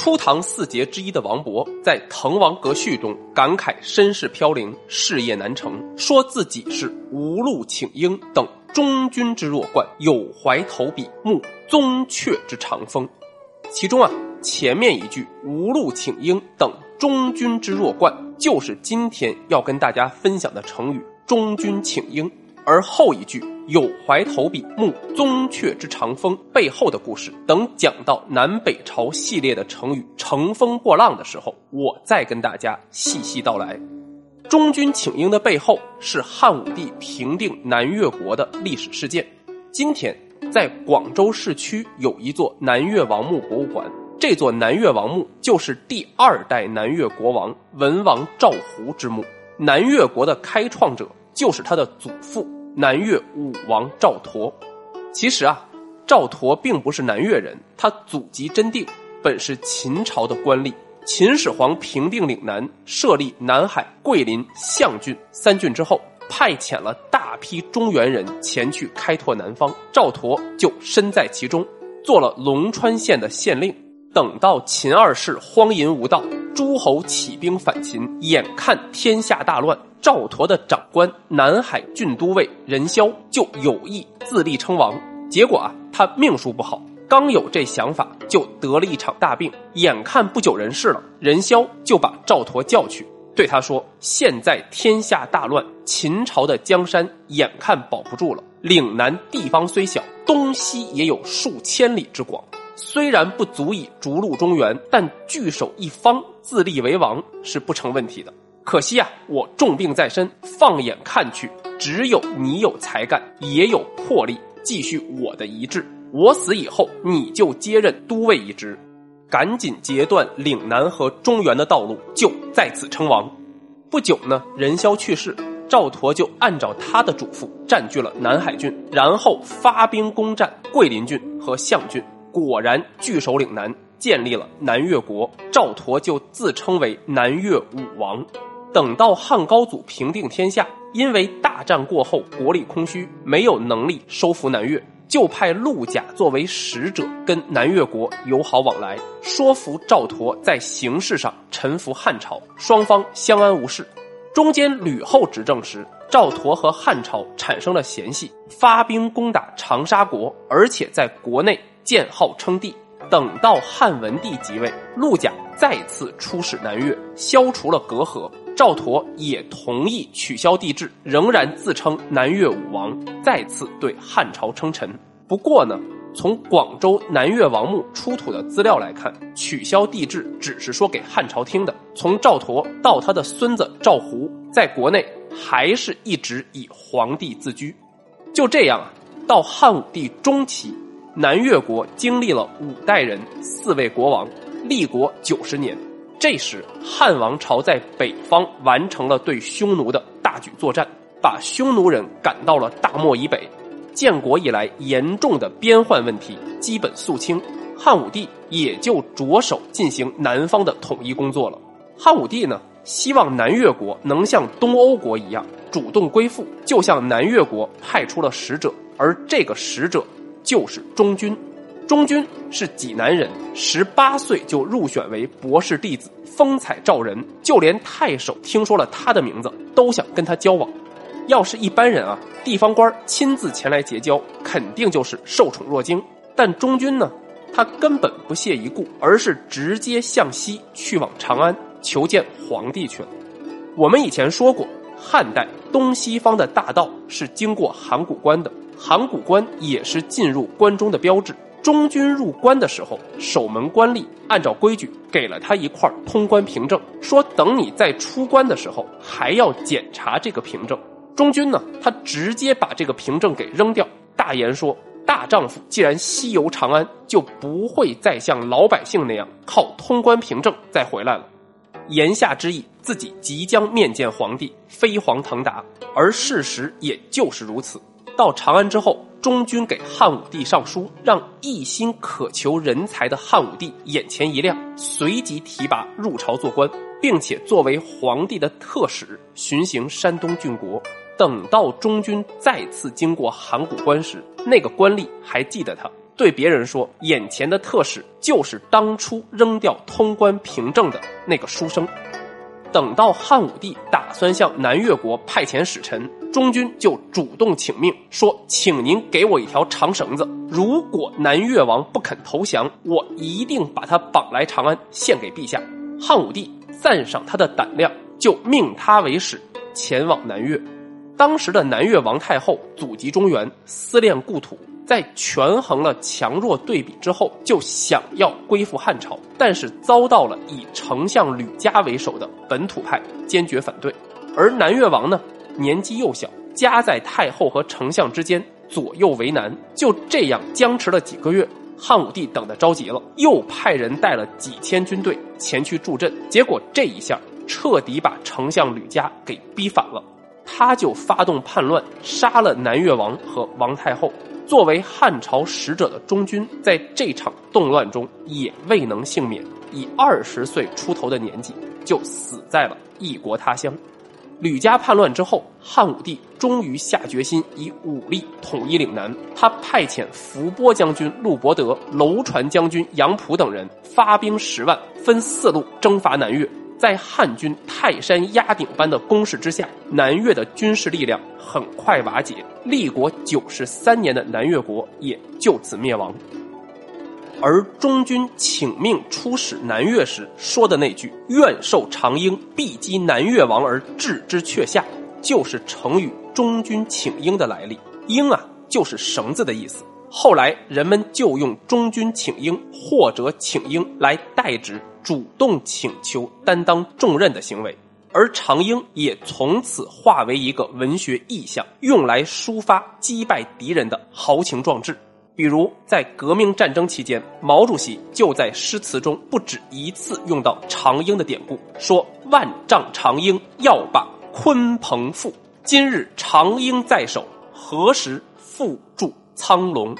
初唐四杰之一的王勃，在《滕王阁序》中感慨身世飘零，事业难成，说自己是无路请缨等中军之弱冠，有怀投笔慕宗悫之长风。其中啊，前面一句“无路请缨等中军之弱冠”，就是今天要跟大家分享的成语“中军请缨”。而后一句“有怀投笔慕宗悫之长风”背后的故事，等讲到南北朝系列的成语“乘风破浪”的时候，我再跟大家细细道来。中军请缨的背后是汉武帝平定南越国的历史事件。今天在广州市区有一座南越王墓博物馆，这座南越王墓就是第二代南越国王文王赵胡之墓。南越国的开创者就是他的祖父。南越武王赵佗，其实啊，赵佗并不是南越人，他祖籍真定，本是秦朝的官吏。秦始皇平定岭南，设立南海、桂林、象郡三郡之后，派遣了大批中原人前去开拓南方，赵佗就身在其中，做了龙川县的县令。等到秦二世荒淫无道，诸侯起兵反秦，眼看天下大乱。赵佗的长官南海郡都尉任嚣就有意自立称王，结果啊，他命数不好，刚有这想法就得了一场大病，眼看不久人世了，任嚣就把赵佗叫去，对他说：“现在天下大乱，秦朝的江山眼看保不住了，岭南地方虽小，东西也有数千里之广，虽然不足以逐鹿中原，但据守一方，自立为王是不成问题的。”可惜啊，我重病在身，放眼看去，只有你有才干，也有魄力，继续我的遗志。我死以后，你就接任都尉一职，赶紧截断岭南和中原的道路，就在此称王。不久呢，任嚣去世，赵佗就按照他的嘱咐，占据了南海郡，然后发兵攻占桂林郡和象郡，果然据守岭南，建立了南越国。赵佗就自称为南越武王。等到汉高祖平定天下，因为大战过后国力空虚，没有能力收服南越，就派陆贾作为使者跟南越国友好往来，说服赵佗在形式上臣服汉朝，双方相安无事。中间吕后执政时，赵佗和汉朝产生了嫌隙，发兵攻打长沙国，而且在国内建号称帝。等到汉文帝即位，陆贾再次出使南越，消除了隔阂。赵佗也同意取消帝制，仍然自称南越武王，再次对汉朝称臣。不过呢，从广州南越王墓出土的资料来看，取消帝制只是说给汉朝听的。从赵佗到他的孙子赵胡，在国内还是一直以皇帝自居。就这样啊，到汉武帝中期，南越国经历了五代人、四位国王，立国九十年。这时，汉王朝在北方完成了对匈奴的大举作战，把匈奴人赶到了大漠以北。建国以来严重的边患问题基本肃清，汉武帝也就着手进行南方的统一工作了。汉武帝呢，希望南越国能像东欧国一样主动归附，就向南越国派出了使者，而这个使者就是中军。中军是济南人，十八岁就入选为博士弟子，风采照人，就连太守听说了他的名字，都想跟他交往。要是一般人啊，地方官亲自前来结交，肯定就是受宠若惊。但中军呢，他根本不屑一顾，而是直接向西去往长安求见皇帝去了。我们以前说过，汉代东西方的大道是经过函谷关的，函谷关也是进入关中的标志。中军入关的时候，守门官吏按照规矩给了他一块通关凭证，说等你再出关的时候还要检查这个凭证。中军呢，他直接把这个凭证给扔掉，大言说：“大丈夫既然西游长安，就不会再像老百姓那样靠通关凭证再回来了。”言下之意，自己即将面见皇帝，飞黄腾达。而事实也就是如此。到长安之后，中军给汉武帝上书，让一心渴求人才的汉武帝眼前一亮，随即提拔入朝做官，并且作为皇帝的特使巡行山东郡国。等到中军再次经过函谷关时，那个官吏还记得他，对别人说：“眼前的特使就是当初扔掉通关凭证的那个书生。”等到汉武帝打算向南越国派遣使臣，中军就主动请命说：“请您给我一条长绳子，如果南越王不肯投降，我一定把他绑来长安献给陛下。”汉武帝赞赏他的胆量，就命他为使前往南越。当时的南越王太后祖籍中原，思恋故土，在权衡了强弱对比之后，就想要归附汉朝，但是遭到了以丞相吕嘉为首的本土派坚决反对。而南越王呢，年纪幼小，夹在太后和丞相之间，左右为难。就这样僵持了几个月，汉武帝等得着急了，又派人带了几千军队前去助阵，结果这一下彻底把丞相吕嘉给逼反了。他就发动叛乱，杀了南越王和王太后。作为汉朝使者的中军，在这场动乱中也未能幸免，以二十岁出头的年纪就死在了异国他乡。吕家叛乱之后，汉武帝终于下决心以武力统一岭南。他派遣伏波将军陆伯德、楼船将军杨溥等人发兵十万，分四路征伐南越。在汉军泰山压顶般的攻势之下，南越的军事力量很快瓦解，立国九十三年的南越国也就此灭亡。而中军请命出使南越时说的那句“愿受长缨，必击南越王而置之阙下”，就是成语“中军请缨”的来历。缨啊，就是绳子的意思。后来人们就用“中军请缨”或者“请缨”来代指。主动请求担当重任的行为，而长缨也从此化为一个文学意象，用来抒发击败敌人的豪情壮志。比如在革命战争期间，毛主席就在诗词中不止一次用到长缨的典故，说：“万丈长缨要把鲲鹏缚，今日长缨在手，何时复铸苍龙？”